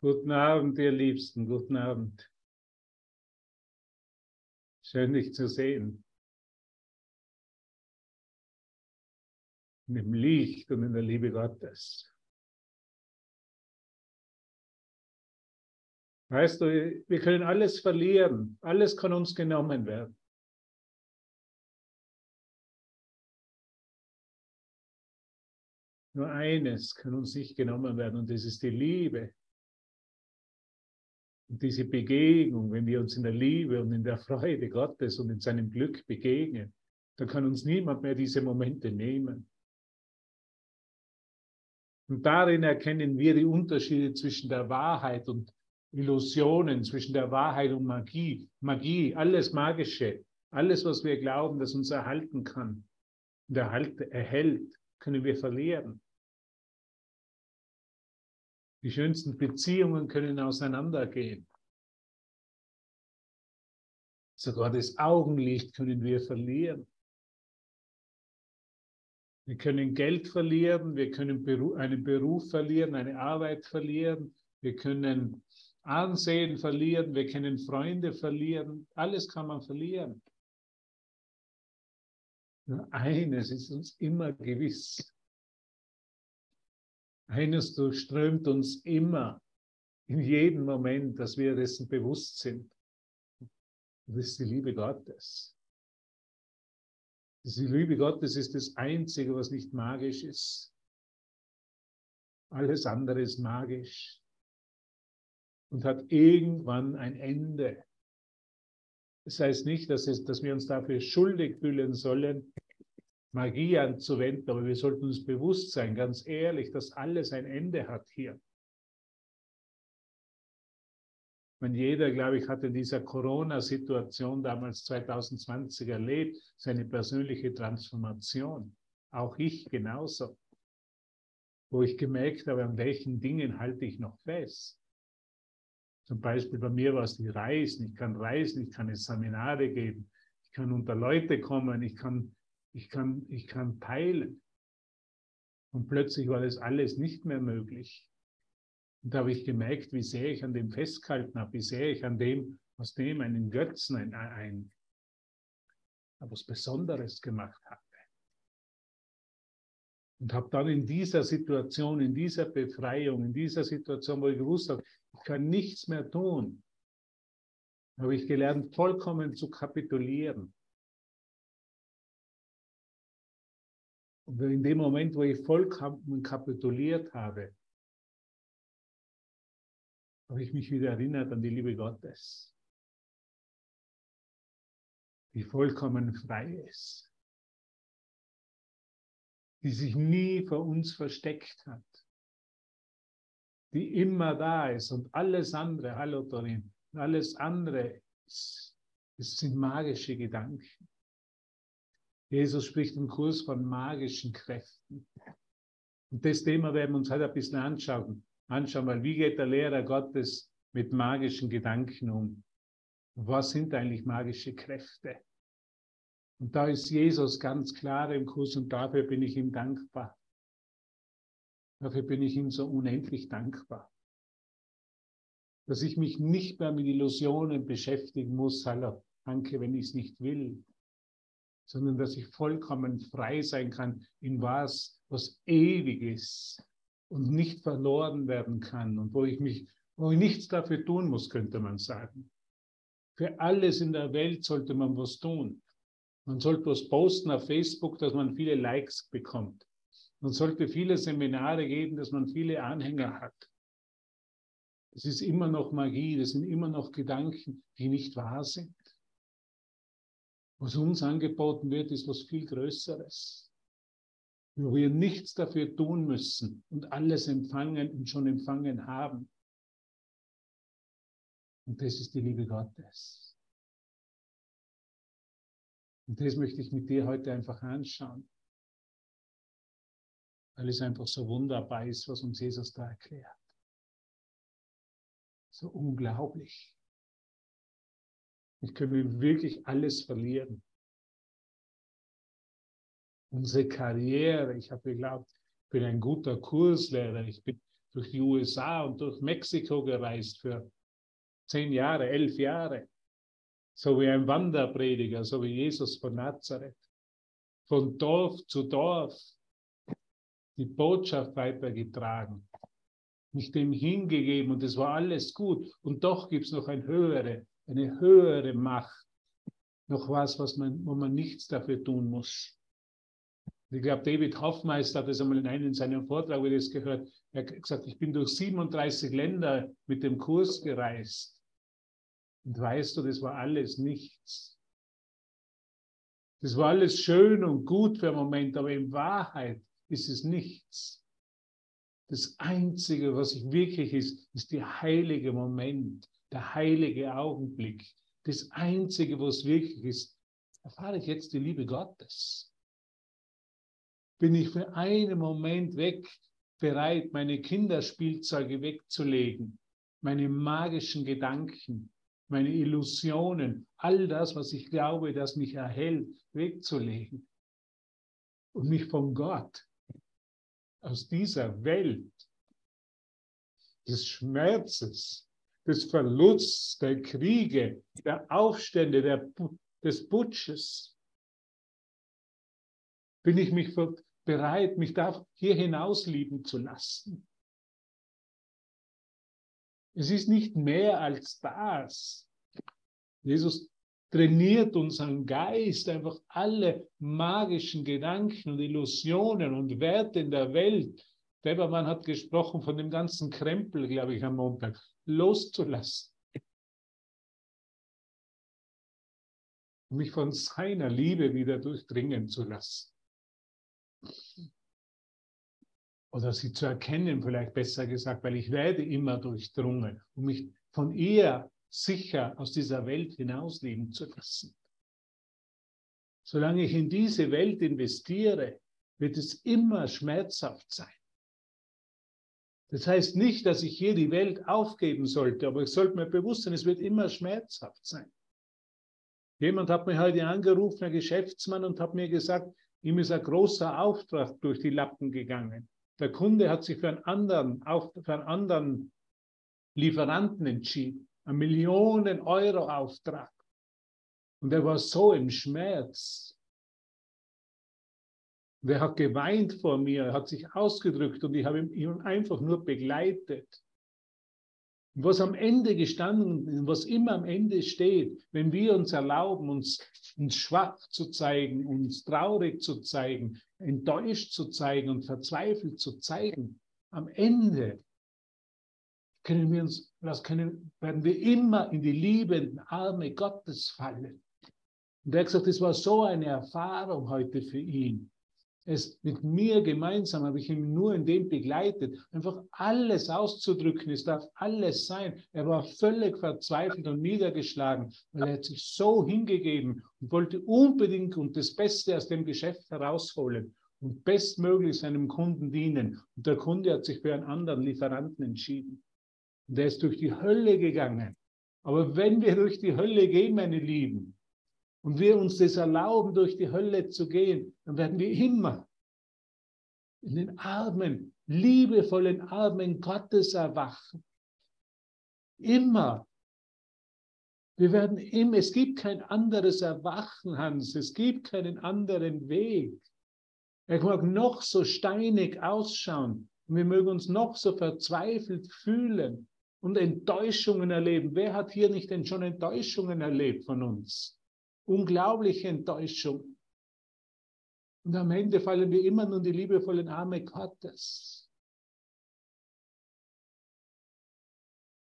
Guten Abend, ihr Liebsten, guten Abend. Schön, dich zu sehen. In dem Licht und in der Liebe Gottes. Weißt du, wir können alles verlieren. Alles kann uns genommen werden. Nur eines kann uns nicht genommen werden und das ist die Liebe. Und diese Begegnung, wenn wir uns in der Liebe und in der Freude Gottes und in seinem Glück begegnen, dann kann uns niemand mehr diese Momente nehmen. Und darin erkennen wir die Unterschiede zwischen der Wahrheit und Illusionen, zwischen der Wahrheit und Magie. Magie, alles Magische, alles, was wir glauben, das uns erhalten kann und erhält, können wir verlieren. Die schönsten Beziehungen können auseinandergehen. Sogar das Augenlicht können wir verlieren. Wir können Geld verlieren, wir können einen Beruf verlieren, eine Arbeit verlieren, wir können Ansehen verlieren, wir können Freunde verlieren, alles kann man verlieren. Nur eines ist uns immer gewiss, eines durchströmt uns immer, in jedem Moment, dass wir dessen bewusst sind. Das ist die Liebe Gottes. Die Liebe Gottes ist das Einzige, was nicht magisch ist. Alles andere ist magisch und hat irgendwann ein Ende. Das heißt nicht, dass, es, dass wir uns dafür schuldig fühlen sollen, Magie anzuwenden, aber wir sollten uns bewusst sein, ganz ehrlich, dass alles ein Ende hat hier. Wenn jeder, glaube ich, hat in dieser Corona-Situation damals 2020 erlebt, seine persönliche Transformation. Auch ich genauso. Wo ich gemerkt habe, an welchen Dingen halte ich noch fest. Zum Beispiel bei mir war es die Reisen. Ich kann reisen, ich kann in Seminare geben, ich kann unter Leute kommen, ich kann ich kann, ich kann teilen. Und plötzlich war das alles nicht mehr möglich. Und da habe ich gemerkt, wie sehr ich an dem festgehalten habe, wie sehr ich an dem, aus dem einen Götzen, ein, ein, etwas Besonderes gemacht habe. Und habe dann in dieser Situation, in dieser Befreiung, in dieser Situation, wo ich gewusst habe, ich kann nichts mehr tun, habe ich gelernt, vollkommen zu kapitulieren. In dem Moment, wo ich vollkommen kapituliert habe, habe ich mich wieder erinnert an die Liebe Gottes, die vollkommen frei ist, die sich nie vor uns versteckt hat, die immer da ist und alles andere, hallo Torin, alles andere ist, es sind magische Gedanken. Jesus spricht im Kurs von magischen Kräften. Und das Thema werden wir uns heute ein bisschen anschauen. Anschauen, weil wie geht der Lehrer Gottes mit magischen Gedanken um? Was sind eigentlich magische Kräfte? Und da ist Jesus ganz klar im Kurs und dafür bin ich ihm dankbar. Dafür bin ich ihm so unendlich dankbar. Dass ich mich nicht mehr mit Illusionen beschäftigen muss, hallo, danke, wenn ich es nicht will, sondern dass ich vollkommen frei sein kann in was, was ewig ist und nicht verloren werden kann und wo ich mich, wo ich nichts dafür tun muss, könnte man sagen. Für alles in der Welt sollte man was tun. Man sollte was posten auf Facebook, dass man viele Likes bekommt. Man sollte viele Seminare geben, dass man viele Anhänger hat. Das ist immer noch Magie, das sind immer noch Gedanken, die nicht wahr sind. Was uns angeboten wird, ist was viel Größeres. Wo wir nichts dafür tun müssen und alles empfangen und schon empfangen haben. Und das ist die Liebe Gottes. Und das möchte ich mit dir heute einfach anschauen. Weil es einfach so wunderbar ist, was uns Jesus da erklärt. So unglaublich. Ich könnte wirklich alles verlieren. Unsere Karriere, ich habe geglaubt, ich bin ein guter Kurslehrer, ich bin durch die USA und durch Mexiko gereist für zehn Jahre, elf Jahre. So wie ein Wanderprediger, so wie Jesus von Nazareth. Von Dorf zu Dorf die Botschaft weitergetragen, mich dem hingegeben und es war alles gut. Und doch gibt es noch eine höhere, eine höhere Macht, noch was, was man, wo man nichts dafür tun muss. Ich glaube, David Hoffmeister hat das einmal in einem seiner Vortrag, wie das gehört, er hat gesagt, ich bin durch 37 Länder mit dem Kurs gereist. Und weißt du, das war alles nichts. Das war alles schön und gut für einen Moment, aber in Wahrheit ist es nichts. Das Einzige, was ich wirklich ist, ist der heilige Moment, der heilige Augenblick. Das Einzige, was wirklich ist, erfahre ich jetzt die Liebe Gottes. Bin ich für einen Moment weg bereit, meine Kinderspielzeuge wegzulegen, meine magischen Gedanken, meine Illusionen, all das, was ich glaube, das mich erhält, wegzulegen und mich von Gott aus dieser Welt des Schmerzes, des Verlusts, der Kriege, der Aufstände, der, des Putsches, bin ich mich bereit, mich da hier hinaus lieben zu lassen. Es ist nicht mehr als das. Jesus trainiert unseren Geist, einfach alle magischen Gedanken und Illusionen und Werte in der Welt. Webermann hat gesprochen von dem ganzen Krempel, glaube ich, am Montag, loszulassen. mich von seiner Liebe wieder durchdringen zu lassen. Oder sie zu erkennen, vielleicht besser gesagt, weil ich werde immer durchdrungen, um mich von ihr sicher aus dieser Welt hinausleben zu lassen. Solange ich in diese Welt investiere, wird es immer schmerzhaft sein. Das heißt nicht, dass ich hier die Welt aufgeben sollte, aber ich sollte mir bewusst sein, es wird immer schmerzhaft sein. Jemand hat mich heute angerufen, ein Geschäftsmann, und hat mir gesagt, ihm ist ein großer Auftrag durch die Lappen gegangen. Der Kunde hat sich für einen anderen, für einen anderen Lieferanten entschieden ein Millionen Euro Auftrag. Und er war so im Schmerz. Und er hat geweint vor mir, hat sich ausgedrückt und ich habe ihn einfach nur begleitet. Was am Ende gestanden, was immer am Ende steht, wenn wir uns erlauben, uns, uns schwach zu zeigen, uns traurig zu zeigen, enttäuscht zu zeigen und verzweifelt zu zeigen, am Ende können wir uns, das können, werden wir immer in die liebenden Arme Gottes fallen. Und er hat gesagt, es war so eine Erfahrung heute für ihn. Es mit mir gemeinsam habe ich ihn nur in dem begleitet, einfach alles auszudrücken. Es darf alles sein. Er war völlig verzweifelt und niedergeschlagen, weil er hat sich so hingegeben und wollte unbedingt und das Beste aus dem Geschäft herausholen und bestmöglich seinem Kunden dienen. Und der Kunde hat sich für einen anderen Lieferanten entschieden. Und er ist durch die Hölle gegangen. Aber wenn wir durch die Hölle gehen, meine Lieben, und wir uns das erlauben, durch die Hölle zu gehen, dann werden wir immer in den Armen, liebevollen Armen Gottes erwachen. Immer. Wir werden immer, es gibt kein anderes Erwachen, Hans, es gibt keinen anderen Weg. Er mag noch so steinig ausschauen und wir mögen uns noch so verzweifelt fühlen und Enttäuschungen erleben. Wer hat hier nicht denn schon Enttäuschungen erlebt von uns? Unglaubliche Enttäuschungen. Und am Ende fallen wir immer nur in die liebevollen Arme Gottes.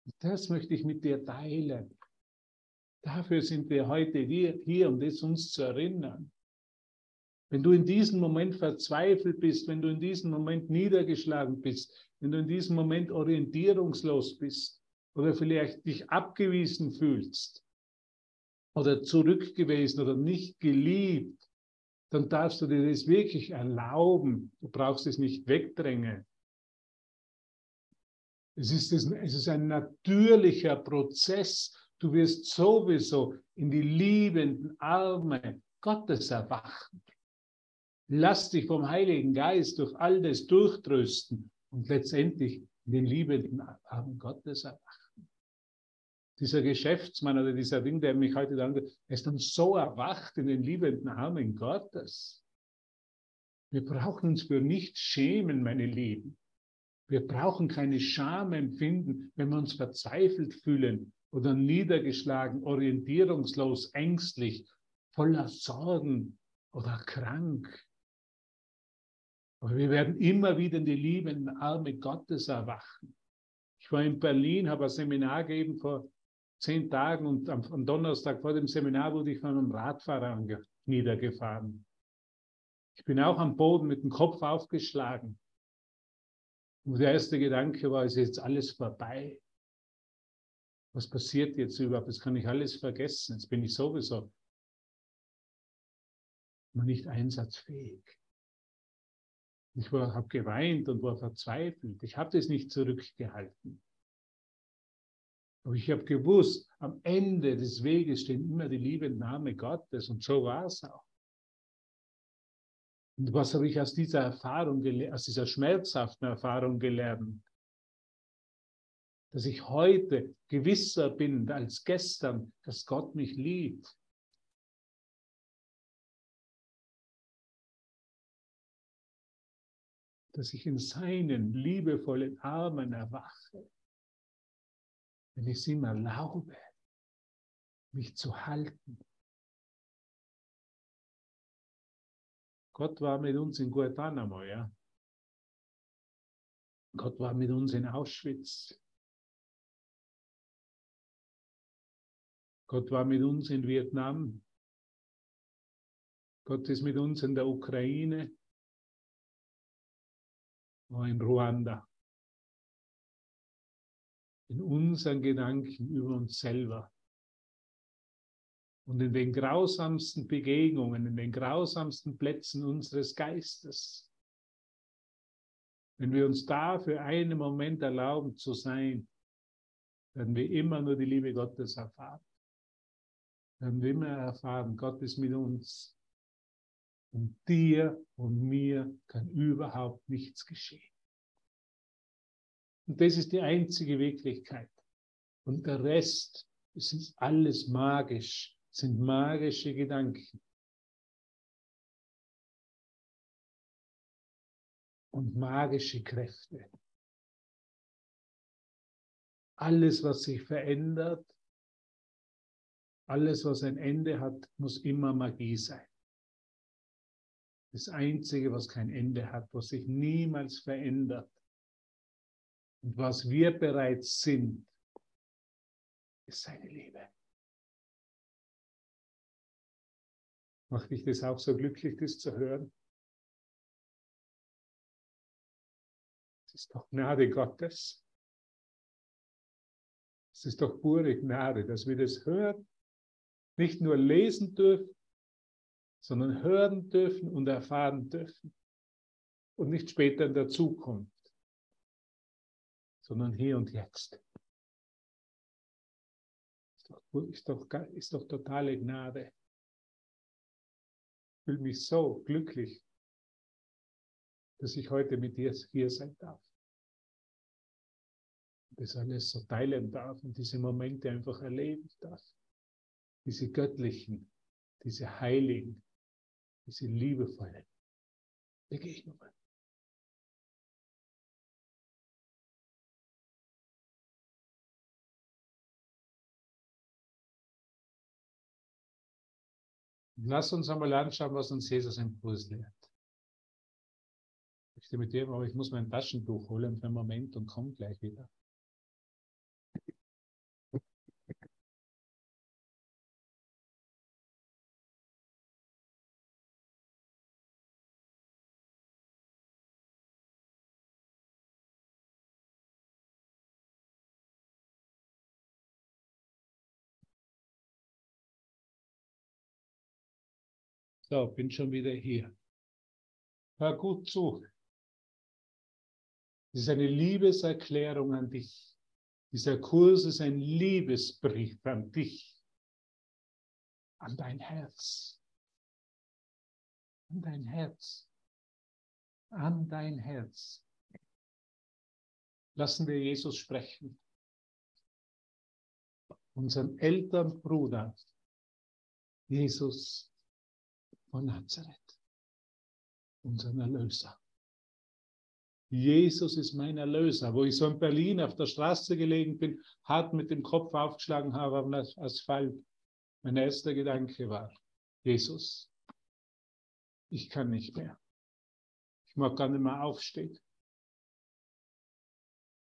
Und das möchte ich mit dir teilen. Dafür sind wir heute hier, um das uns zu erinnern. Wenn du in diesem Moment verzweifelt bist, wenn du in diesem Moment niedergeschlagen bist, wenn du in diesem Moment orientierungslos bist oder vielleicht dich abgewiesen fühlst oder zurückgewiesen oder nicht geliebt, dann darfst du dir das wirklich erlauben. Du brauchst es nicht wegdrängen. Es ist, es ist ein natürlicher Prozess. Du wirst sowieso in die liebenden Arme Gottes erwachen. Lass dich vom Heiligen Geist durch all das durchtrösten und letztendlich in den liebenden Armen Gottes erwachen. Dieser Geschäftsmann oder dieser Ding, der mich heute dann, er ist dann so erwacht in den liebenden Armen Gottes. Wir brauchen uns für nichts schämen, meine Lieben. Wir brauchen keine Scham empfinden, wenn wir uns verzweifelt fühlen oder niedergeschlagen, orientierungslos, ängstlich, voller Sorgen oder krank. Aber wir werden immer wieder in die liebenden Arme Gottes erwachen. Ich war in Berlin, habe ein Seminar gegeben vor zehn Tagen und am, am Donnerstag vor dem Seminar wurde ich von einem Radfahrer niedergefahren. Ich bin auch am Boden mit dem Kopf aufgeschlagen. Und der erste Gedanke war, ist jetzt alles vorbei? Was passiert jetzt überhaupt? Das kann ich alles vergessen. Jetzt bin ich sowieso noch nicht einsatzfähig. Ich habe geweint und war verzweifelt. Ich habe das nicht zurückgehalten. Aber ich habe gewusst, am Ende des Weges stehen immer die Liebe Name Gottes und so war es auch. Und was habe ich aus dieser Erfahrung, aus dieser schmerzhaften Erfahrung gelernt? Dass ich heute gewisser bin als gestern, dass Gott mich liebt. Dass ich in seinen liebevollen Armen erwache wenn ich es ihm erlaube, mich zu halten. Gott war mit uns in Guantanamo, ja. Gott war mit uns in Auschwitz. Gott war mit uns in Vietnam. Gott ist mit uns in der Ukraine, war in Ruanda in unseren Gedanken über uns selber. Und in den grausamsten Begegnungen, in den grausamsten Plätzen unseres Geistes. Wenn wir uns da für einen Moment erlauben zu sein, werden wir immer nur die Liebe Gottes erfahren. Werden wir immer erfahren, Gott ist mit uns. Und dir und mir kann überhaupt nichts geschehen. Und das ist die einzige Wirklichkeit. Und der Rest, es ist alles magisch, sind magische Gedanken. Und magische Kräfte. Alles, was sich verändert, alles, was ein Ende hat, muss immer Magie sein. Das Einzige, was kein Ende hat, was sich niemals verändert, was wir bereits sind, ist seine Liebe. Macht dich das auch so glücklich, das zu hören? Es ist doch Gnade Gottes. Es ist doch pure Gnade, dass wir das hören, nicht nur lesen dürfen, sondern hören dürfen und erfahren dürfen. Und nicht später in der Zukunft sondern hier und jetzt. Ist doch, ist doch, ist doch totale Gnade. Ich fühle mich so glücklich, dass ich heute mit dir hier sein darf. Das alles so teilen darf und diese Momente einfach erleben darf. Diese göttlichen, diese heiligen, diese liebevollen Begegnungen. Lass uns einmal anschauen, was uns Jesus im Kurs lehrt. Ich möchte mit dir, aber ich muss mein Taschentuch holen für einen Moment und komme gleich wieder. So, bin schon wieder hier. Hör gut zu. Das ist eine Liebeserklärung an dich. Dieser Kurs ist ein Liebesbrief an dich, an dein Herz, an dein Herz, an dein Herz. Lassen wir Jesus sprechen. Unseren älteren Bruder, Jesus von Nazareth, unseren Erlöser. Jesus ist mein Erlöser. Wo ich so in Berlin auf der Straße gelegen bin, hart mit dem Kopf aufgeschlagen habe auf dem Asphalt, mein erster Gedanke war, Jesus, ich kann nicht mehr. Ich mag gar nicht mehr aufstehen.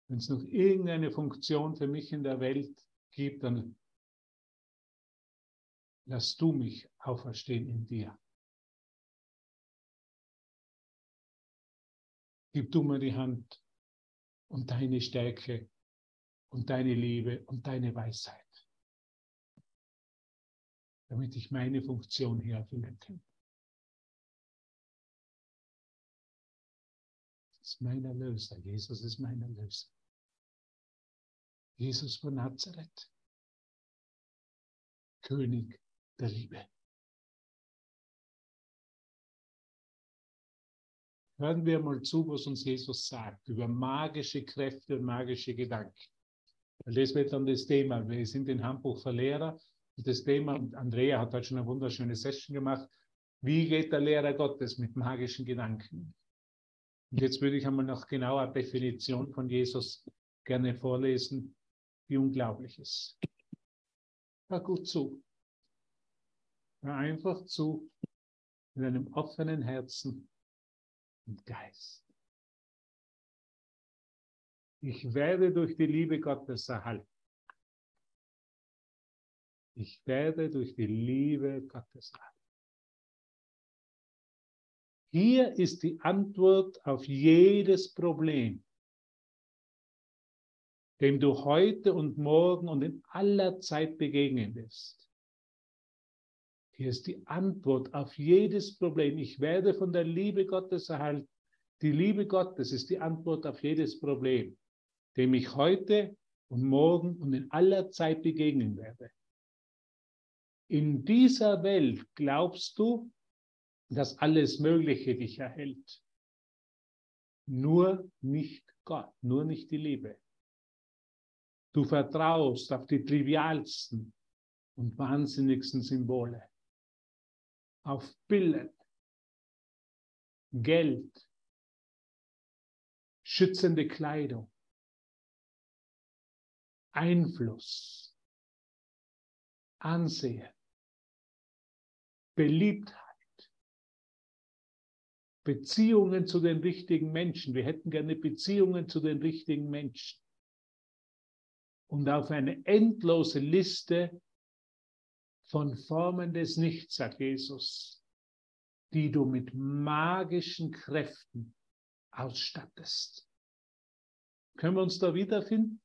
Wenn es noch irgendeine Funktion für mich in der Welt gibt, dann lass du mich auferstehen in dir. Gib du mir die Hand und deine Stärke und deine Liebe und deine Weisheit, damit ich meine Funktion hier erfüllen kann. Das ist mein Erlöser. Jesus ist mein Erlöser. Jesus von Nazareth, König der Liebe. Hören wir mal zu, was uns Jesus sagt über magische Kräfte und magische Gedanken. Das wird dann das Thema. Wir sind in Hamburg Verlehrer und das Thema, Andrea hat heute schon eine wunderschöne Session gemacht. Wie geht der Lehrer Gottes mit magischen Gedanken? Und jetzt würde ich einmal noch genauer Definition von Jesus gerne vorlesen, wie unglaublich ist. Hör gut zu. Hör einfach zu mit einem offenen Herzen und Geist. Ich werde durch die Liebe Gottes erhalten. Ich werde durch die Liebe Gottes erhalten. Hier ist die Antwort auf jedes Problem, dem du heute und morgen und in aller Zeit begegnen wirst. Hier ist die Antwort auf jedes Problem. Ich werde von der Liebe Gottes erhalten. Die Liebe Gottes ist die Antwort auf jedes Problem, dem ich heute und morgen und in aller Zeit begegnen werde. In dieser Welt glaubst du, dass alles Mögliche dich erhält. Nur nicht Gott, nur nicht die Liebe. Du vertraust auf die trivialsten und wahnsinnigsten Symbole auf Billen, Geld, schützende Kleidung, Einfluss, Ansehen, Beliebtheit, Beziehungen zu den richtigen Menschen. Wir hätten gerne Beziehungen zu den richtigen Menschen. Und auf eine endlose Liste von Formen des Nichts, sagt Jesus, die du mit magischen Kräften ausstattest. Können wir uns da wiederfinden?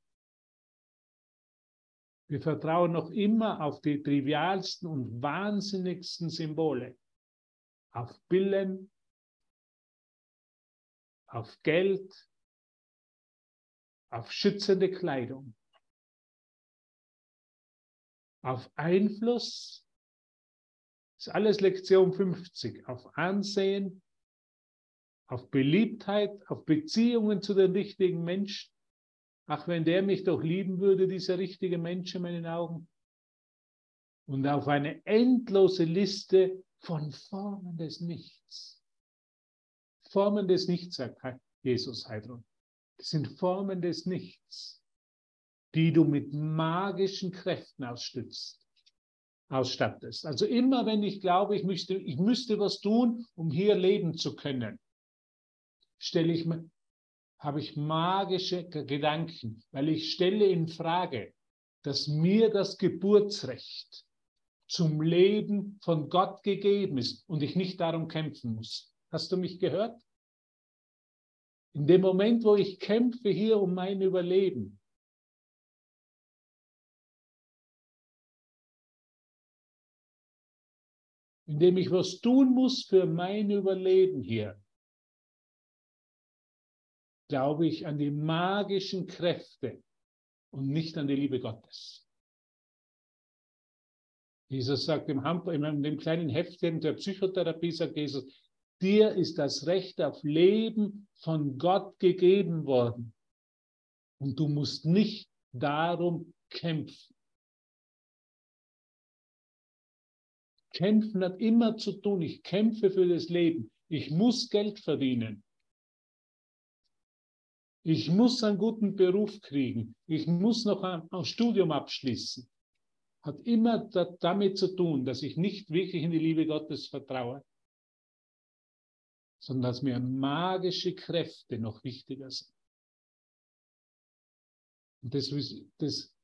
Wir vertrauen noch immer auf die trivialsten und wahnsinnigsten Symbole, auf Billen, auf Geld, auf schützende Kleidung auf Einfluss, ist alles Lektion 50, auf Ansehen, auf Beliebtheit, auf Beziehungen zu den richtigen Menschen. Ach, wenn der mich doch lieben würde, dieser richtige Mensch in meinen Augen. Und auf eine endlose Liste von Formen des Nichts. Formen des Nichts, sagt Jesus Heidrun. Das sind Formen des Nichts die du mit magischen Kräften ausstützt, ausstattest. Also immer wenn ich glaube, ich müsste, ich müsste was tun, um hier leben zu können, stelle ich habe ich magische Gedanken, weil ich stelle in Frage, dass mir das Geburtsrecht zum Leben von Gott gegeben ist und ich nicht darum kämpfen muss. Hast du mich gehört? In dem Moment, wo ich kämpfe hier um mein Überleben, indem ich was tun muss für mein Überleben hier, glaube ich an die magischen Kräfte und nicht an die Liebe Gottes. Jesus sagt im, in dem kleinen Heftchen der Psychotherapie, sagt Jesus, dir ist das Recht auf Leben von Gott gegeben worden. Und du musst nicht darum kämpfen. Kämpfen hat immer zu tun. Ich kämpfe für das Leben. Ich muss Geld verdienen. Ich muss einen guten Beruf kriegen. Ich muss noch ein, ein Studium abschließen. Hat immer da, damit zu tun, dass ich nicht wirklich in die Liebe Gottes vertraue, sondern dass mir magische Kräfte noch wichtiger sind. Und das, das,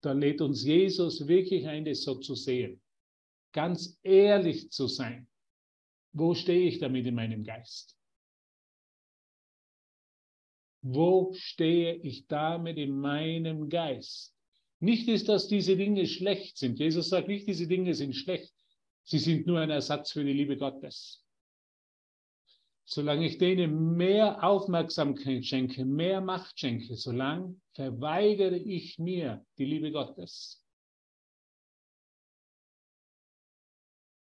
da lädt uns Jesus wirklich ein, das so zu sehen. Ganz ehrlich zu sein. Wo stehe ich damit in meinem Geist? Wo stehe ich damit in meinem Geist? Nicht ist, dass diese Dinge schlecht sind. Jesus sagt nicht, diese Dinge sind schlecht. Sie sind nur ein Ersatz für die Liebe Gottes. Solange ich denen mehr Aufmerksamkeit schenke, mehr Macht schenke, solange verweigere ich mir die Liebe Gottes.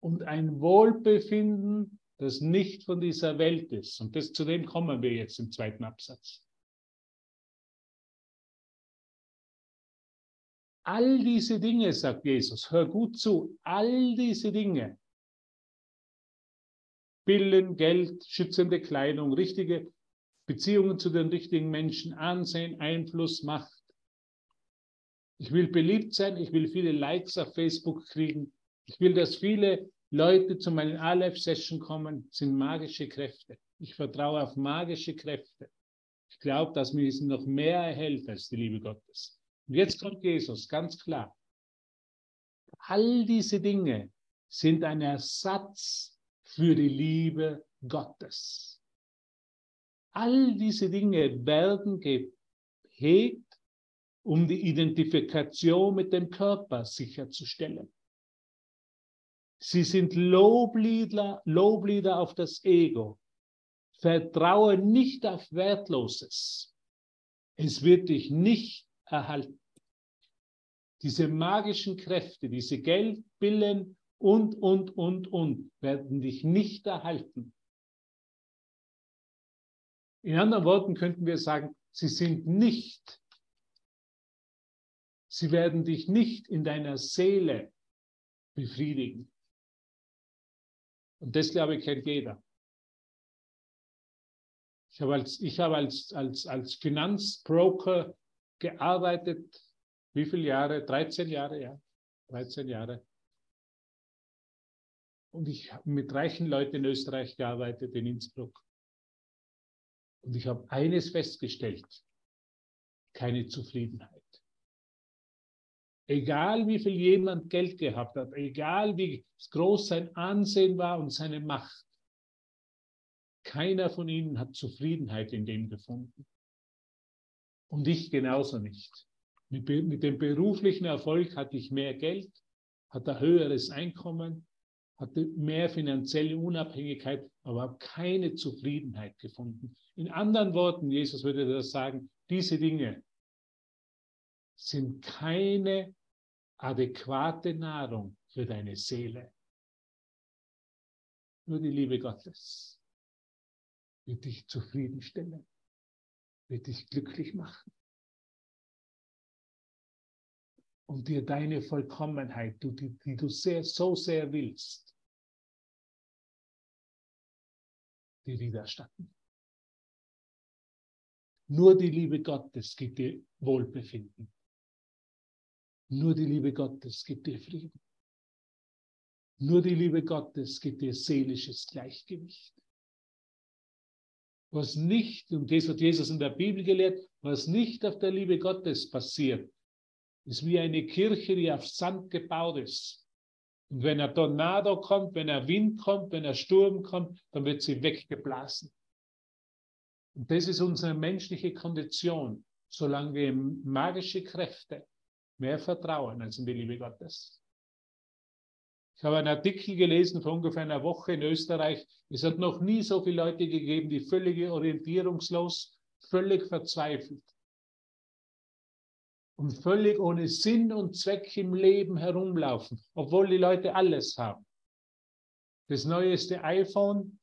Und ein Wohlbefinden das nicht von dieser Welt ist. Und das, zu dem kommen wir jetzt im zweiten Absatz. All diese Dinge, sagt Jesus, hör gut zu, all diese Dinge, Billen, Geld, schützende Kleidung, richtige Beziehungen zu den richtigen Menschen, Ansehen, Einfluss, Macht. Ich will beliebt sein, ich will viele Likes auf Facebook kriegen, ich will, dass viele Leute zu meinen Aleph-Session kommen, sind magische Kräfte. Ich vertraue auf magische Kräfte. Ich glaube, dass mir es noch mehr erhält als die Liebe Gottes. Und jetzt kommt Jesus, ganz klar. All diese Dinge sind ein Ersatz für die Liebe Gottes. All diese Dinge werden gehegt, um die Identifikation mit dem Körper sicherzustellen. Sie sind Loblieder, Loblieder auf das Ego. Vertraue nicht auf Wertloses. Es wird dich nicht erhalten. Diese magischen Kräfte, diese Geldbillen und, und, und, und werden dich nicht erhalten. In anderen Worten könnten wir sagen, sie sind nicht, sie werden dich nicht in deiner Seele befriedigen. Und das, glaube ich, kennt jeder. Ich habe als, ich habe als, als, als Finanzbroker gearbeitet. Wie viele Jahre? 13 Jahre, ja. 13 Jahre. Und ich habe mit reichen Leuten in Österreich gearbeitet, in Innsbruck. Und ich habe eines festgestellt, keine Zufriedenheit. Egal wie viel jemand Geld gehabt hat, egal wie groß sein Ansehen war und seine Macht, keiner von ihnen hat Zufriedenheit in dem gefunden. Und ich genauso nicht. Mit, mit dem beruflichen Erfolg hatte ich mehr Geld, hatte höheres Einkommen, hatte mehr finanzielle Unabhängigkeit, aber habe keine Zufriedenheit gefunden. In anderen Worten, Jesus würde das sagen, diese Dinge sind keine adäquate Nahrung für deine Seele. Nur die Liebe Gottes wird dich zufriedenstellen, wird dich glücklich machen und dir deine Vollkommenheit, die, die du sehr, so sehr willst, dir widerstatten. Nur die Liebe Gottes gibt dir Wohlbefinden. Nur die Liebe Gottes gibt dir Frieden. Nur die Liebe Gottes gibt dir seelisches Gleichgewicht. Was nicht, und das hat Jesus in der Bibel gelehrt, was nicht auf der Liebe Gottes passiert, ist wie eine Kirche, die auf Sand gebaut ist. Und wenn ein Tornado kommt, wenn ein Wind kommt, wenn ein Sturm kommt, dann wird sie weggeblasen. Und das ist unsere menschliche Kondition, solange wir magische Kräfte mehr vertrauen als in die Liebe Gottes. Ich habe einen Artikel gelesen vor ungefähr einer Woche in Österreich. Es hat noch nie so viele Leute gegeben, die völlig orientierungslos, völlig verzweifelt und völlig ohne Sinn und Zweck im Leben herumlaufen, obwohl die Leute alles haben. Das neueste iPhone,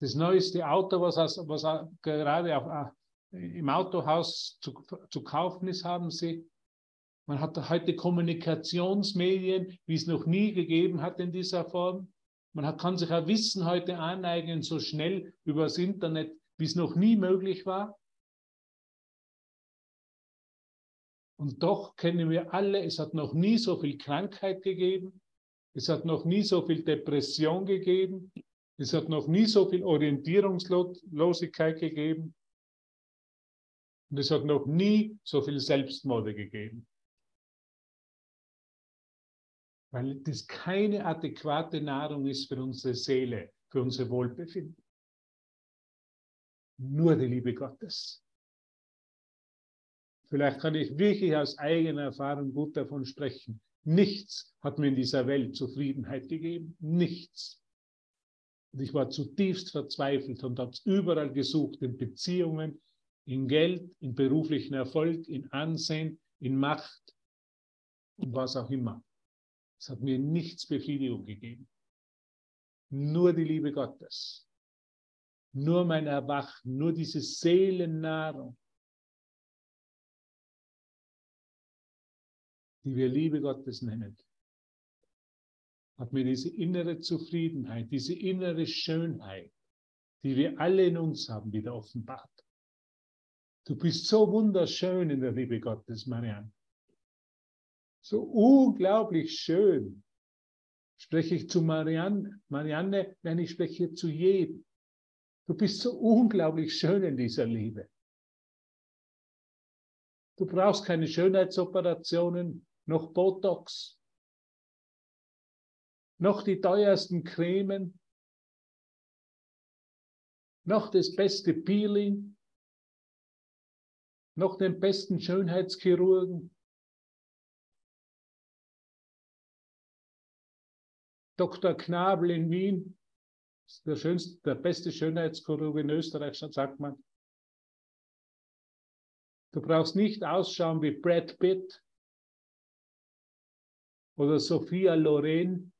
das neueste Auto, was, was gerade auf, im Autohaus zu, zu kaufen ist, haben sie. Man hat heute Kommunikationsmedien, wie es noch nie gegeben hat in dieser Form. Man hat, kann sich ein Wissen heute aneignen, so schnell übers Internet, wie es noch nie möglich war. Und doch kennen wir alle, es hat noch nie so viel Krankheit gegeben, es hat noch nie so viel Depression gegeben, es hat noch nie so viel Orientierungslosigkeit gegeben und es hat noch nie so viel Selbstmorde gegeben. Weil das keine adäquate Nahrung ist für unsere Seele, für unser Wohlbefinden. Nur die Liebe Gottes. Vielleicht kann ich wirklich aus eigener Erfahrung gut davon sprechen. Nichts hat mir in dieser Welt Zufriedenheit gegeben. Nichts. Und ich war zutiefst verzweifelt und habe es überall gesucht, in Beziehungen, in Geld, in beruflichen Erfolg, in Ansehen, in Macht und was auch immer. Es hat mir nichts Befriedigung gegeben. Nur die Liebe Gottes. Nur mein Erwachen, nur diese Seelennahrung, die wir Liebe Gottes nennen, hat mir diese innere Zufriedenheit, diese innere Schönheit, die wir alle in uns haben, wieder offenbart. Du bist so wunderschön in der Liebe Gottes, Marianne. So unglaublich schön. Spreche ich zu Marianne, Marianne, wenn ich spreche zu jedem. Du bist so unglaublich schön in dieser Liebe. Du brauchst keine Schönheitsoperationen, noch Botox, noch die teuersten Cremen, noch das beste Peeling, noch den besten Schönheitschirurgen. Dr. Knabel in Wien, der, schönste, der beste Schönheitschirurg in Österreich, sagt man. Du brauchst nicht ausschauen wie Brad Pitt oder Sophia Loren.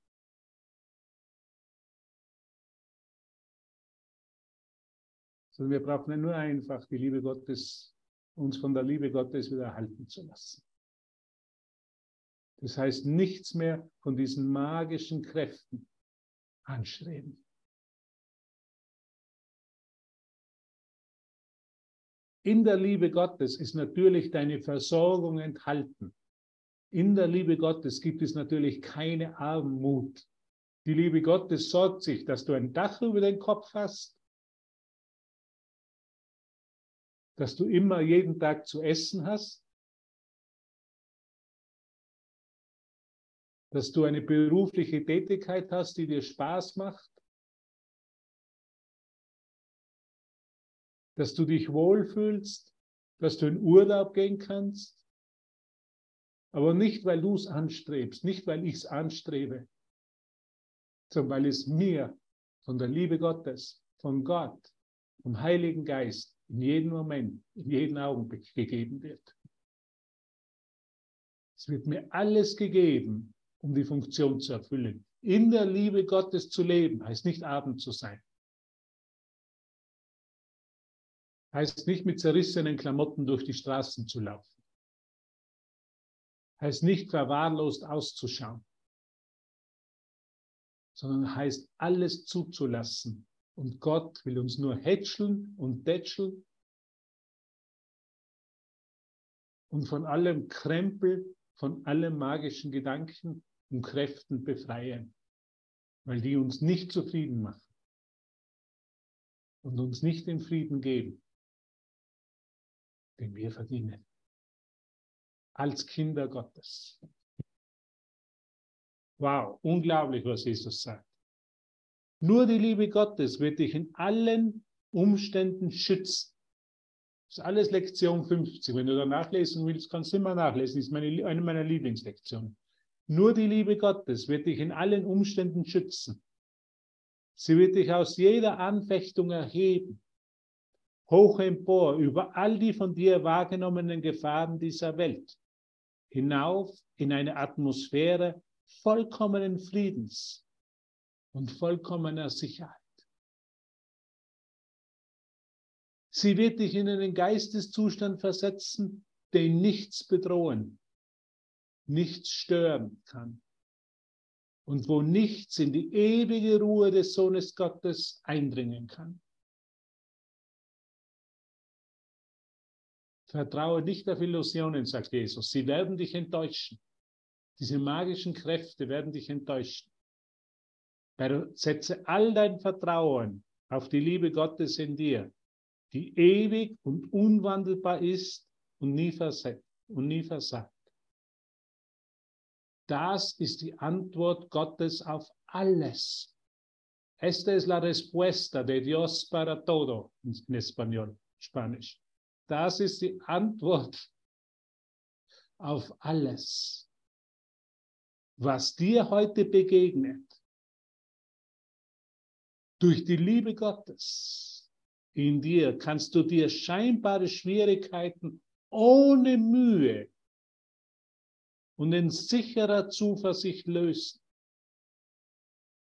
Sondern wir brauchen nur einfach die Liebe Gottes, uns von der Liebe Gottes wieder erhalten zu lassen. Das heißt, nichts mehr von diesen magischen Kräften anstreben. In der Liebe Gottes ist natürlich deine Versorgung enthalten. In der Liebe Gottes gibt es natürlich keine Armut. Die Liebe Gottes sorgt sich, dass du ein Dach über den Kopf hast, dass du immer jeden Tag zu essen hast, dass du eine berufliche Tätigkeit hast, die dir Spaß macht, dass du dich wohlfühlst, dass du in Urlaub gehen kannst, aber nicht, weil du es anstrebst, nicht, weil ich es anstrebe, sondern weil es mir von der Liebe Gottes, von Gott, vom Heiligen Geist in jedem Moment, in jedem Augenblick gegeben wird. Es wird mir alles gegeben, um die Funktion zu erfüllen. In der Liebe Gottes zu leben, heißt nicht Abend zu sein. Heißt nicht mit zerrissenen Klamotten durch die Straßen zu laufen. Heißt nicht verwahrlost auszuschauen. Sondern heißt alles zuzulassen. Und Gott will uns nur hätscheln und tätscheln und von allem Krempel, von allem magischen Gedanken und Kräften befreien, weil die uns nicht zufrieden machen und uns nicht den Frieden geben, den wir verdienen, als Kinder Gottes. Wow, unglaublich, was Jesus sagt. Nur die Liebe Gottes wird dich in allen Umständen schützen. Das ist alles Lektion 50. Wenn du da nachlesen willst, kannst du immer nachlesen. Das ist meine, eine meiner Lieblingslektionen. Nur die Liebe Gottes wird dich in allen Umständen schützen. Sie wird dich aus jeder Anfechtung erheben, hoch empor über all die von dir wahrgenommenen Gefahren dieser Welt, hinauf in eine Atmosphäre vollkommenen Friedens und vollkommener Sicherheit. Sie wird dich in einen Geisteszustand versetzen, den nichts bedrohen, nichts stören kann und wo nichts in die ewige Ruhe des Sohnes Gottes eindringen kann. Vertraue nicht auf Illusionen, sagt Jesus. Sie werden dich enttäuschen. Diese magischen Kräfte werden dich enttäuschen. Setze all dein Vertrauen auf die Liebe Gottes in dir, die ewig und unwandelbar ist und nie, versagt, und nie versagt. Das ist die Antwort Gottes auf alles. Esta es la respuesta de Dios para todo en español, Spanisch. Das ist die Antwort auf alles, was dir heute begegnet. Durch die Liebe Gottes in dir kannst du dir scheinbare Schwierigkeiten ohne Mühe und in sicherer Zuversicht lösen.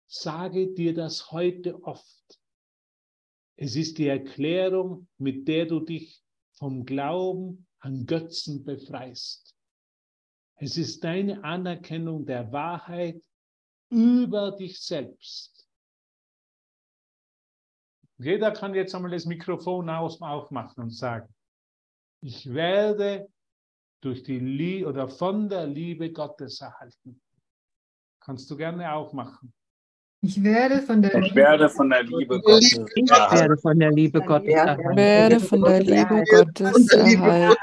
Sage dir das heute oft. Es ist die Erklärung, mit der du dich vom Glauben an Götzen befreist. Es ist deine Anerkennung der Wahrheit über dich selbst. Jeder kann jetzt einmal das Mikrofon aufmachen und sagen, ich werde durch die Liebe oder von der Liebe Gottes erhalten. Kannst du gerne aufmachen. Ich werde von der, ich werde von der Liebe Gottes Ich werde von der Liebe Gottes Ich erhalten. werde von der Liebe Gottes erhalten.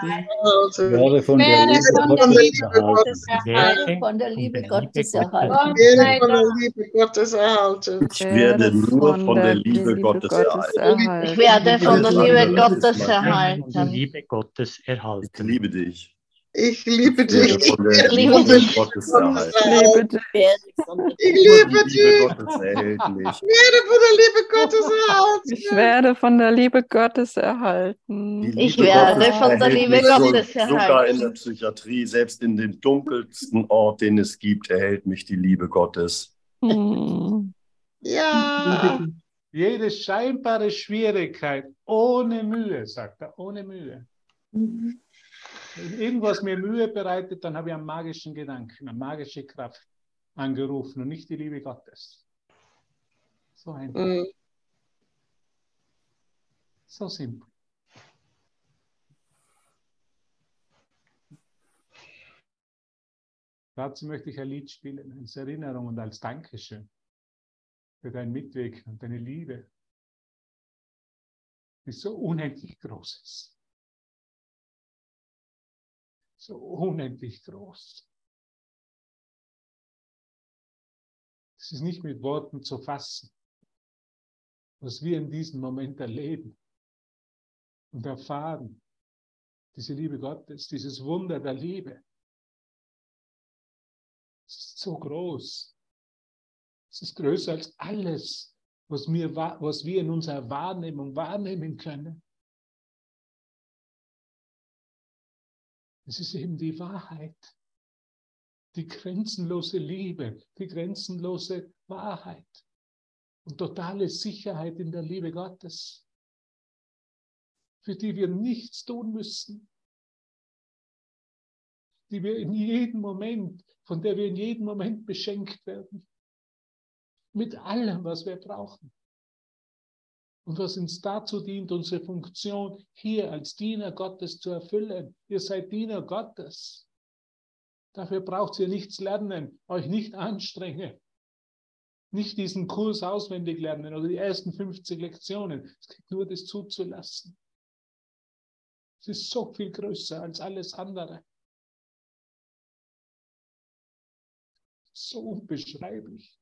werde von der Werde Liebe von der Gottes Liebe erhalten. Gottes erhalten. Werde Von der Liebe Gottes erhalten. Werde von der Liebe Gottes erhalten. Ich werde nur von der Liebe Gottes erhalten. Ich werde von der Liebe Gottes Von der erhalten. Liebe Gottes Ich erhalten. liebe. Ich Ich dich. Ich liebe dich. Erhalten. Liebe Ich liebe dich. Ich werde von der Liebe Gottes erhalten. Ich werde von der Liebe Gottes erhalten. Ich werde von der Liebe Gottes Sogar in erhalten. der Psychiatrie, selbst in dem dunkelsten Ort, den es gibt, erhält mich die Liebe Gottes. Hm. Ja. Jede scheinbare Schwierigkeit ohne Mühe, sagt er, ohne Mühe. Wenn irgendwas mir Mühe bereitet, dann habe ich einen magischen Gedanken, eine magische Kraft angerufen und nicht die Liebe Gottes. So einfach, Mhm. so simpel. Dazu möchte ich ein Lied spielen, als Erinnerung und als Dankeschön für dein Mitwirken und deine Liebe, die so unendlich groß ist. So unendlich groß. Es ist nicht mit Worten zu fassen, was wir in diesem Moment erleben und erfahren. Diese Liebe Gottes, dieses Wunder der Liebe. Es ist so groß. Es ist größer als alles, was wir, wa- was wir in unserer Wahrnehmung wahrnehmen können. Es ist eben die Wahrheit, die grenzenlose Liebe, die grenzenlose Wahrheit und totale Sicherheit in der Liebe Gottes, für die wir nichts tun müssen, die wir in jedem Moment, von der wir in jedem Moment beschenkt werden, mit allem, was wir brauchen. Und was uns dazu dient, unsere Funktion hier als Diener Gottes zu erfüllen. Ihr seid Diener Gottes. Dafür braucht ihr nichts lernen, euch nicht anstrengen. Nicht diesen Kurs auswendig lernen oder die ersten 50 Lektionen. Es geht nur, das zuzulassen. Es ist so viel größer als alles andere. So unbeschreiblich.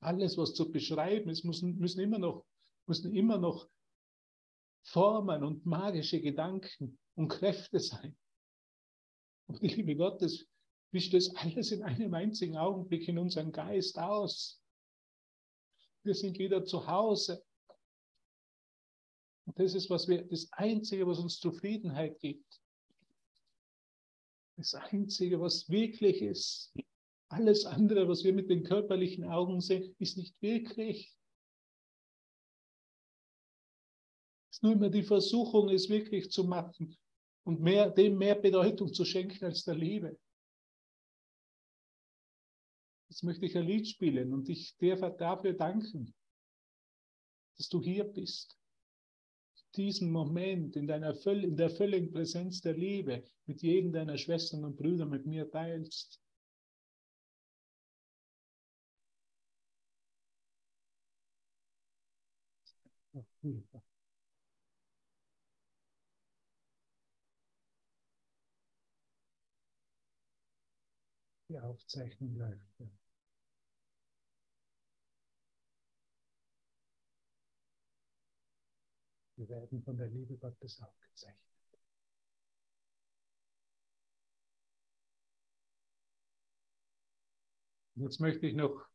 Alles, was zu beschreiben ist, müssen, müssen, immer noch, müssen immer noch Formen und magische Gedanken und Kräfte sein. Und die Liebe Gottes wischt das alles in einem einzigen Augenblick in unseren Geist aus. Wir sind wieder zu Hause. Und das ist was wir, das Einzige, was uns Zufriedenheit gibt. Das Einzige, was wirklich ist. Alles andere, was wir mit den körperlichen Augen sehen, ist nicht wirklich. Dass nur immer die Versuchung ist, wirklich zu machen und mehr, dem mehr Bedeutung zu schenken als der Liebe. Jetzt möchte ich ein Lied spielen und ich dir dafür danken, dass du hier bist. Diesen Moment in, deiner, in der völligen Präsenz der Liebe mit jedem deiner Schwestern und Brüder mit mir teilst. Die Aufzeichnung läuft. Ja. Wir werden von der Liebe Gottes aufgezeichnet. Jetzt möchte ich noch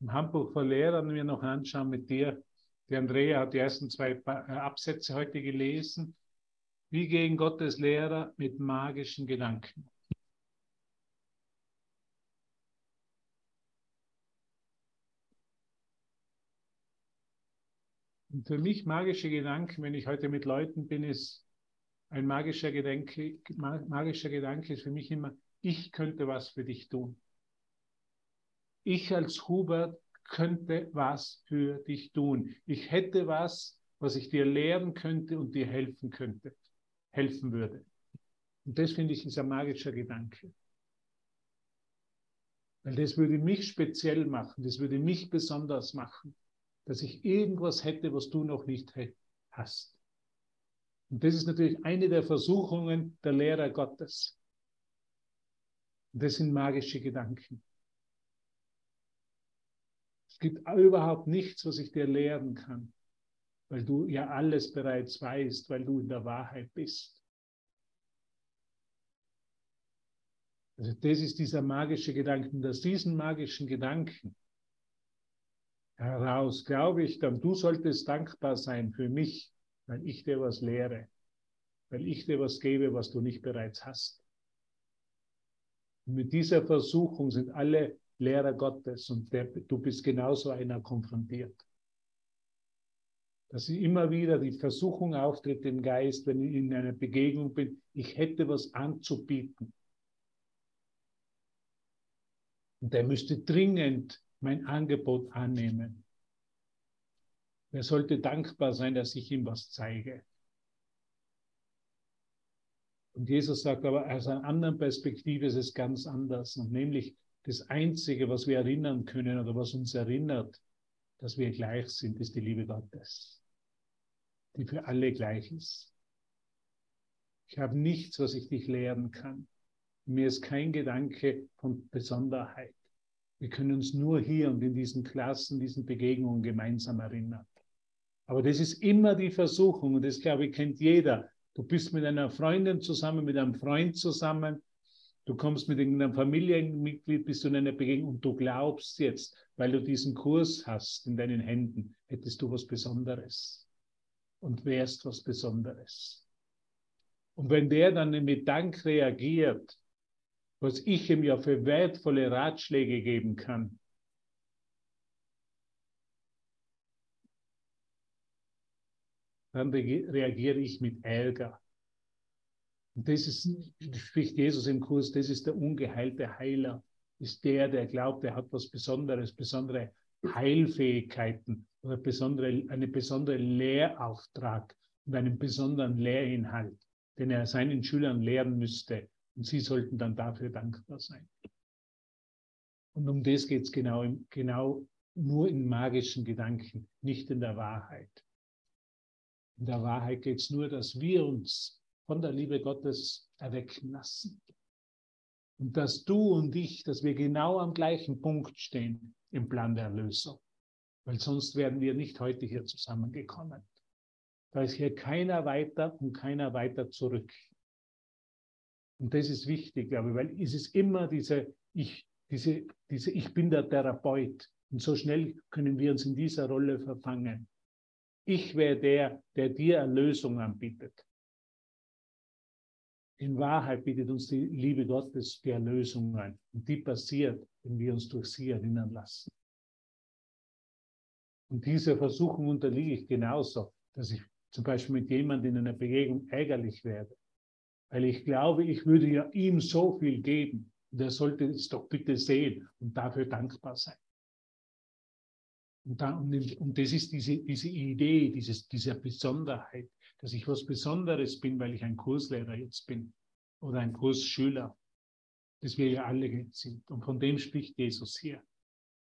im Handbuch von Lehrern mir noch anschauen mit dir. Die Andrea hat die ersten zwei Absätze heute gelesen. Wie gehen Gottes Lehrer mit magischen Gedanken? Für mich magische Gedanken, wenn ich heute mit Leuten bin, ist ein magischer Gedanke, magischer Gedanke ist für mich immer, ich könnte was für dich tun. Ich als Hubert könnte was für dich tun. Ich hätte was, was ich dir lehren könnte und dir helfen könnte, helfen würde. Und das finde ich ist ein magischer Gedanke. Weil das würde mich speziell machen, das würde mich besonders machen dass ich irgendwas hätte, was du noch nicht hast. Und das ist natürlich eine der Versuchungen der Lehrer Gottes. Und das sind magische Gedanken. Es gibt überhaupt nichts, was ich dir lehren kann, weil du ja alles bereits weißt, weil du in der Wahrheit bist. Also das ist dieser magische Gedanke. Und aus diesen magischen Gedanken heraus glaube ich dann, du solltest dankbar sein für mich, weil ich dir was lehre, weil ich dir was gebe, was du nicht bereits hast. Und mit dieser Versuchung sind alle Lehrer Gottes und der, du bist genauso einer konfrontiert. Dass immer wieder die Versuchung auftritt im Geist, wenn ich in einer Begegnung bin, ich hätte was anzubieten. Und der müsste dringend mein Angebot annehmen. Er sollte dankbar sein, dass ich ihm was zeige. Und Jesus sagt aber, aus einer anderen Perspektive ist es ganz anders. Und nämlich das Einzige, was wir erinnern können oder was uns erinnert, dass wir gleich sind, ist die Liebe Gottes, die für alle gleich ist. Ich habe nichts, was ich dich lehren kann. Mir ist kein Gedanke von Besonderheit. Wir können uns nur hier und in diesen Klassen, diesen Begegnungen gemeinsam erinnern. Aber das ist immer die Versuchung und das, glaube ich, kennt jeder. Du bist mit einer Freundin zusammen, mit einem Freund zusammen, du kommst mit irgendeinem Familienmitglied, bist du in einer Begegnung und du glaubst jetzt, weil du diesen Kurs hast in deinen Händen, hättest du was Besonderes und wärst was Besonderes. Und wenn der dann mit Dank reagiert, was ich ihm ja für wertvolle Ratschläge geben kann. Dann reagiere ich mit Ärger. Und das ist, spricht Jesus im Kurs, das ist der ungeheilte Heiler, ist der, der glaubt, er hat was Besonderes, besondere Heilfähigkeiten oder besondere, einen besonderen Lehrauftrag und einen besonderen Lehrinhalt, den er seinen Schülern lehren müsste. Und sie sollten dann dafür dankbar sein. Und um das geht es genau, genau nur in magischen Gedanken, nicht in der Wahrheit. In der Wahrheit geht es nur, dass wir uns von der Liebe Gottes erwecken lassen. Und dass du und ich, dass wir genau am gleichen Punkt stehen im Plan der Erlösung. Weil sonst wären wir nicht heute hier zusammengekommen. Da ist hier keiner weiter und keiner weiter zurück. Und das ist wichtig, glaube ich, weil es ist immer diese ich, diese, diese Ich bin der Therapeut. Und so schnell können wir uns in dieser Rolle verfangen. Ich wäre der, der dir Erlösung anbietet. In Wahrheit bietet uns die Liebe Gottes die Erlösung an. Und die passiert, wenn wir uns durch sie erinnern lassen. Und dieser Versuchung unterliege ich genauso, dass ich zum Beispiel mit jemandem in einer Begegnung ärgerlich werde, weil ich glaube, ich würde ja ihm so viel geben. Und er sollte es doch bitte sehen und dafür dankbar sein. Und, da, und, das ist diese, diese Idee, dieses, dieser Besonderheit, dass ich was Besonderes bin, weil ich ein Kurslehrer jetzt bin oder ein Kursschüler, das wir ja alle sind. Und von dem spricht Jesus hier.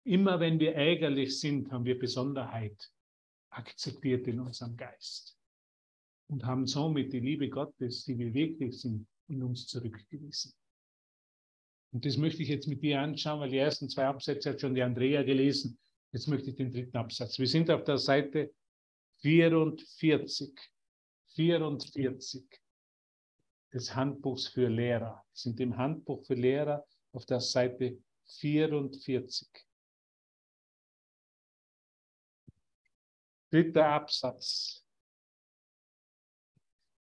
Immer wenn wir ärgerlich sind, haben wir Besonderheit akzeptiert in unserem Geist und haben somit die Liebe Gottes, die wir wirklich sind, in uns zurückgewiesen. Und das möchte ich jetzt mit dir anschauen, weil die ersten zwei Absätze hat schon die Andrea gelesen. Jetzt möchte ich den dritten Absatz. Wir sind auf der Seite 44. 44 des Handbuchs für Lehrer. Wir sind im Handbuch für Lehrer auf der Seite 44. Dritter Absatz.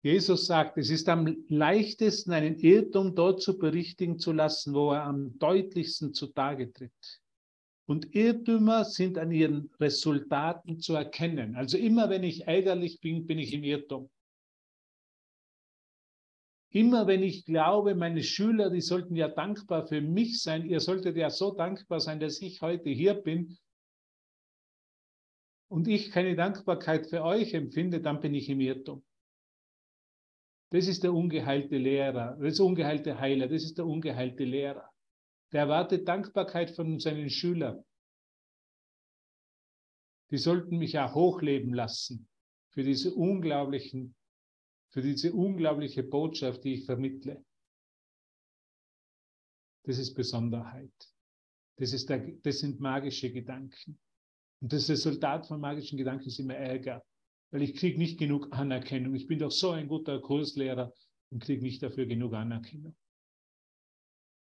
Jesus sagt, es ist am leichtesten, einen Irrtum dort zu berichtigen zu lassen, wo er am deutlichsten zutage tritt. Und Irrtümer sind an ihren Resultaten zu erkennen. Also immer wenn ich ärgerlich bin, bin ich im Irrtum. Immer wenn ich glaube, meine Schüler, die sollten ja dankbar für mich sein, ihr solltet ja so dankbar sein, dass ich heute hier bin und ich keine Dankbarkeit für euch empfinde, dann bin ich im Irrtum. Das ist der ungeheilte Lehrer, das ungeheilte Heiler, das ist der ungeheilte Lehrer. Der erwartet Dankbarkeit von seinen Schülern. Die sollten mich auch hochleben lassen für diese unglaublichen, für diese unglaubliche Botschaft, die ich vermittle. Das ist Besonderheit. Das, ist der, das sind magische Gedanken. Und das Resultat von magischen Gedanken ist immer Ärger, weil ich kriege nicht genug Anerkennung. Ich bin doch so ein guter Kurslehrer und kriege nicht dafür genug Anerkennung.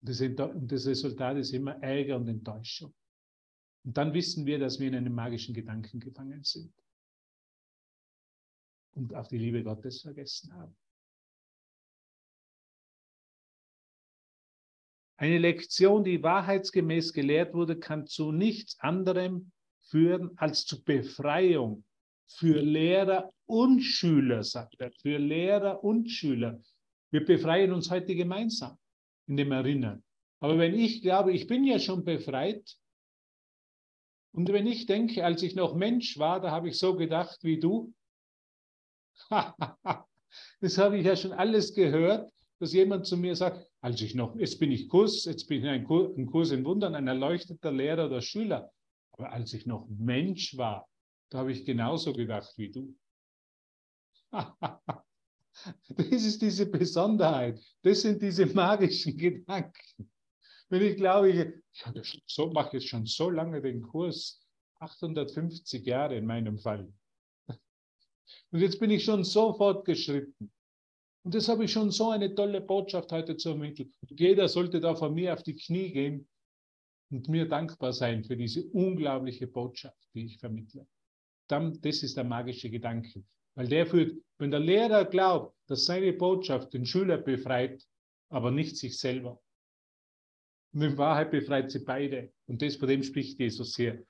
Und das Resultat ist immer Ärger und Enttäuschung. Und dann wissen wir, dass wir in einem magischen Gedanken gefangen sind und auf die Liebe Gottes vergessen haben. Eine Lektion, die wahrheitsgemäß gelehrt wurde, kann zu nichts anderem führen als zu Befreiung für Lehrer und Schüler, sagt er. Für Lehrer und Schüler. Wir befreien uns heute gemeinsam in dem Erinnern. Aber wenn ich glaube, ich bin ja schon befreit, und wenn ich denke, als ich noch Mensch war, da habe ich so gedacht wie du, das habe ich ja schon alles gehört, dass jemand zu mir sagt, als ich noch, jetzt bin ich Kurs, jetzt bin ich ein Kurs, ein Kurs in Wundern, ein erleuchteter Lehrer oder Schüler. Aber als ich noch Mensch war, da habe ich genauso gedacht wie du. Das ist diese Besonderheit. Das sind diese magischen Gedanken. Wenn ich glaube, ich, ich so, mache jetzt schon so lange den Kurs, 850 Jahre in meinem Fall. Und jetzt bin ich schon so fortgeschritten. Und das habe ich schon so eine tolle Botschaft heute zu ermitteln. Jeder sollte da von mir auf die Knie gehen und mir dankbar sein für diese unglaubliche Botschaft, die ich vermittle. Dann, das ist der magische Gedanke. Weil der führt, wenn der Lehrer glaubt, dass seine Botschaft den Schüler befreit, aber nicht sich selber. Und in Wahrheit befreit sie beide. Und das, von dem spricht Jesus hier.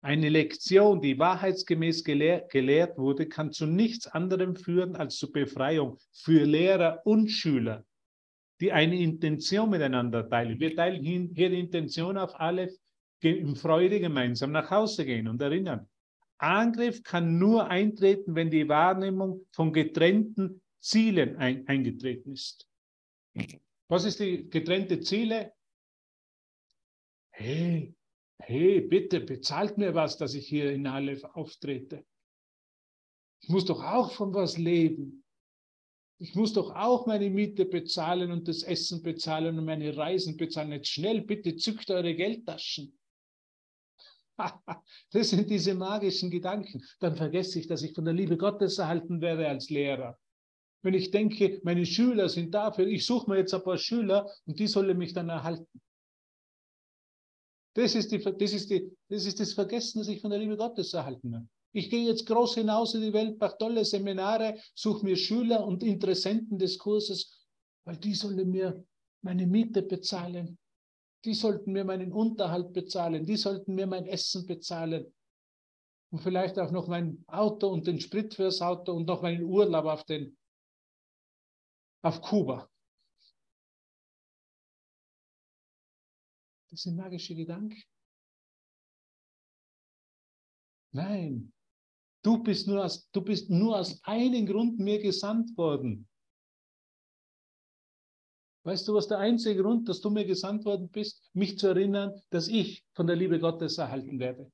Eine Lektion, die wahrheitsgemäß gelehr gelehrt wurde, kann zu nichts anderem führen als zur Befreiung für Lehrer und Schüler, die eine Intention miteinander teilen. Wir teilen hier die Intention auf alle, in Freude gemeinsam nach Hause gehen und erinnern. Angriff kann nur eintreten, wenn die Wahrnehmung von getrennten Zielen ein, eingetreten ist. Was ist die getrennte Ziele? Hey, hey, bitte bezahlt mir was, dass ich hier in Aleph auftrete. Ich muss doch auch von was leben. Ich muss doch auch meine Miete bezahlen und das Essen bezahlen und meine Reisen bezahlen. Jetzt schnell, bitte zückt eure Geldtaschen. Das sind diese magischen Gedanken. Dann vergesse ich, dass ich von der Liebe Gottes erhalten werde als Lehrer. Wenn ich denke, meine Schüler sind dafür, ich suche mir jetzt ein paar Schüler und die sollen mich dann erhalten. Das ist, die, das, ist die, das ist das Vergessen, dass ich von der Liebe Gottes erhalten habe. Ich gehe jetzt groß hinaus in die Welt, mache tolle Seminare, suche mir Schüler und Interessenten des Kurses, weil die sollen mir meine Miete bezahlen. Die sollten mir meinen Unterhalt bezahlen. Die sollten mir mein Essen bezahlen. und vielleicht auch noch mein Auto und den Sprit fürs Auto und noch meinen Urlaub auf den auf Kuba. Das sind magische Gedanken. Nein, du bist nur aus, du bist nur aus einem Grund mir gesandt worden. Weißt du, was der einzige Grund, dass du mir gesandt worden bist, mich zu erinnern, dass ich von der Liebe Gottes erhalten werde?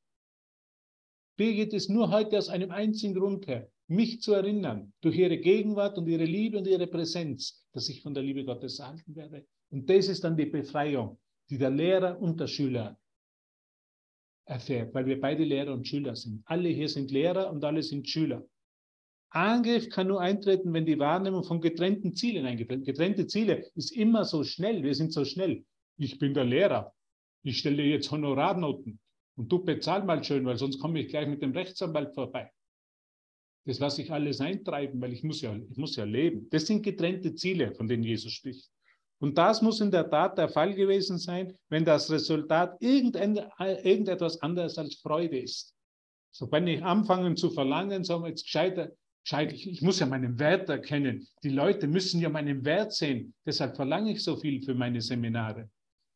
Birgit ist nur heute aus einem einzigen Grund her, mich zu erinnern, durch ihre Gegenwart und ihre Liebe und ihre Präsenz, dass ich von der Liebe Gottes erhalten werde. Und das ist dann die Befreiung, die der Lehrer und der Schüler erfährt, weil wir beide Lehrer und Schüler sind. Alle hier sind Lehrer und alle sind Schüler. Angriff kann nur eintreten, wenn die Wahrnehmung von getrennten Zielen eingetreten Getrennte Ziele ist immer so schnell, wir sind so schnell. Ich bin der Lehrer. Ich stelle jetzt Honorarnoten und du bezahl mal schön, weil sonst komme ich gleich mit dem Rechtsanwalt vorbei. Das lasse ich alles eintreiben, weil ich muss ja, ich muss ja leben. Das sind getrennte Ziele, von denen Jesus spricht. Und das muss in der Tat der Fall gewesen sein, wenn das Resultat irgendetwas anderes als Freude ist. So wenn ich anfange zu verlangen, sagen wir jetzt gescheiter, gescheit, ich, ich muss ja meinen Wert erkennen. Die Leute müssen ja meinen Wert sehen. Deshalb verlange ich so viel für meine Seminare.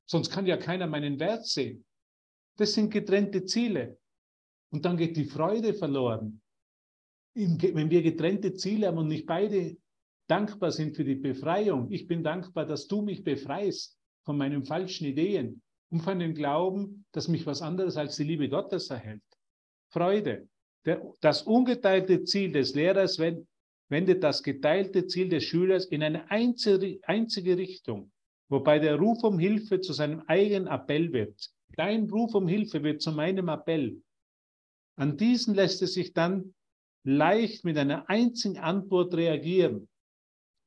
Sonst kann ja keiner meinen Wert sehen. Das sind getrennte Ziele. Und dann geht die Freude verloren. Wenn wir getrennte Ziele haben und nicht beide dankbar sind für die Befreiung. Ich bin dankbar, dass du mich befreist von meinen falschen Ideen und von dem Glauben, dass mich was anderes als die Liebe Gottes erhält. Freude. Der, das ungeteilte Ziel des Lehrers wendet das geteilte Ziel des Schülers in eine einzige, einzige Richtung, wobei der Ruf um Hilfe zu seinem eigenen Appell wird. Dein Ruf um Hilfe wird zu meinem Appell. An diesen lässt es sich dann leicht mit einer einzigen Antwort reagieren.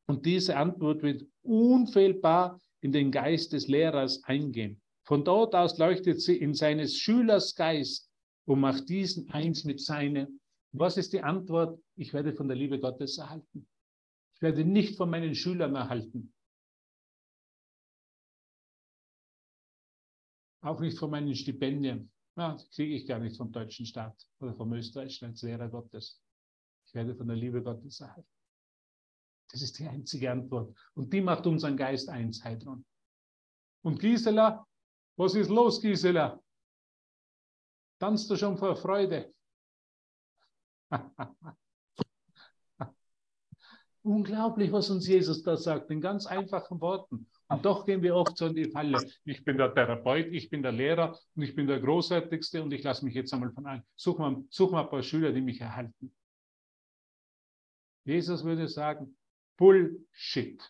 Und diese Antwort wird unfehlbar in den Geist des Lehrers eingehen. Von dort aus leuchtet sie in seines Schülers Geist und macht diesen eins mit seinem. Was ist die Antwort? Ich werde von der Liebe Gottes erhalten. Ich werde nicht von meinen Schülern erhalten. Auch nicht von meinen Stipendien. Ja, kriege ich gar nicht vom deutschen Staat oder vom österreichischen als Lehrer Gottes. Ich werde von der Liebe Gottes erhalten. Das ist die einzige Antwort. Und die macht unseren Geist eins, Heidron. Und Gisela, was ist los, Gisela? Tanzt du schon vor Freude? Unglaublich, was uns Jesus da sagt, in ganz einfachen Worten. Und doch gehen wir oft so in die Falle. Ich bin der Therapeut, ich bin der Lehrer und ich bin der Großartigste und ich lasse mich jetzt einmal von allen. Such mal, such mal ein paar Schüler, die mich erhalten. Jesus würde sagen, Bullshit.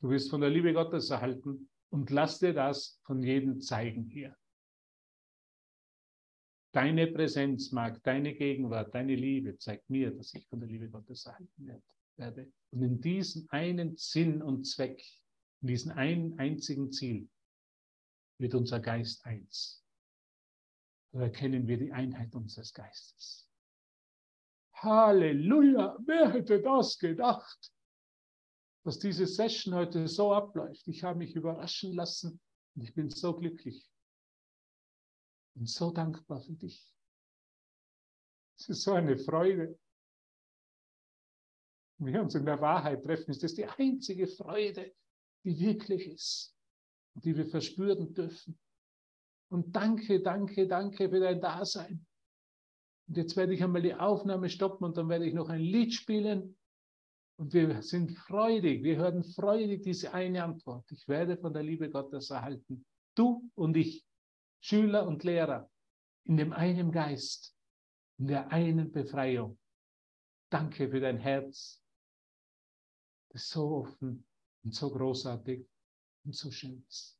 Du wirst von der Liebe Gottes erhalten und lass dir das von jedem zeigen hier. Deine Präsenz mag, deine Gegenwart, deine Liebe zeigt mir, dass ich von der Liebe Gottes erhalten werde. Und in diesem einen Sinn und Zweck, in diesem einen einzigen Ziel, wird unser Geist eins. Da erkennen wir die Einheit unseres Geistes. Halleluja, wer hätte das gedacht, dass diese Session heute so abläuft. Ich habe mich überraschen lassen und ich bin so glücklich und so dankbar für dich. Es ist so eine Freude. Wenn wir uns in der Wahrheit treffen, ist das die einzige Freude, die wirklich ist die wir verspüren dürfen. Und danke, danke, danke für dein Dasein. Und jetzt werde ich einmal die Aufnahme stoppen und dann werde ich noch ein Lied spielen. Und wir sind freudig, wir hören freudig diese eine Antwort. Ich werde von der Liebe Gottes erhalten. Du und ich, Schüler und Lehrer, in dem einen Geist, in der einen Befreiung. Danke für dein Herz, das so offen und so großartig und so schön ist.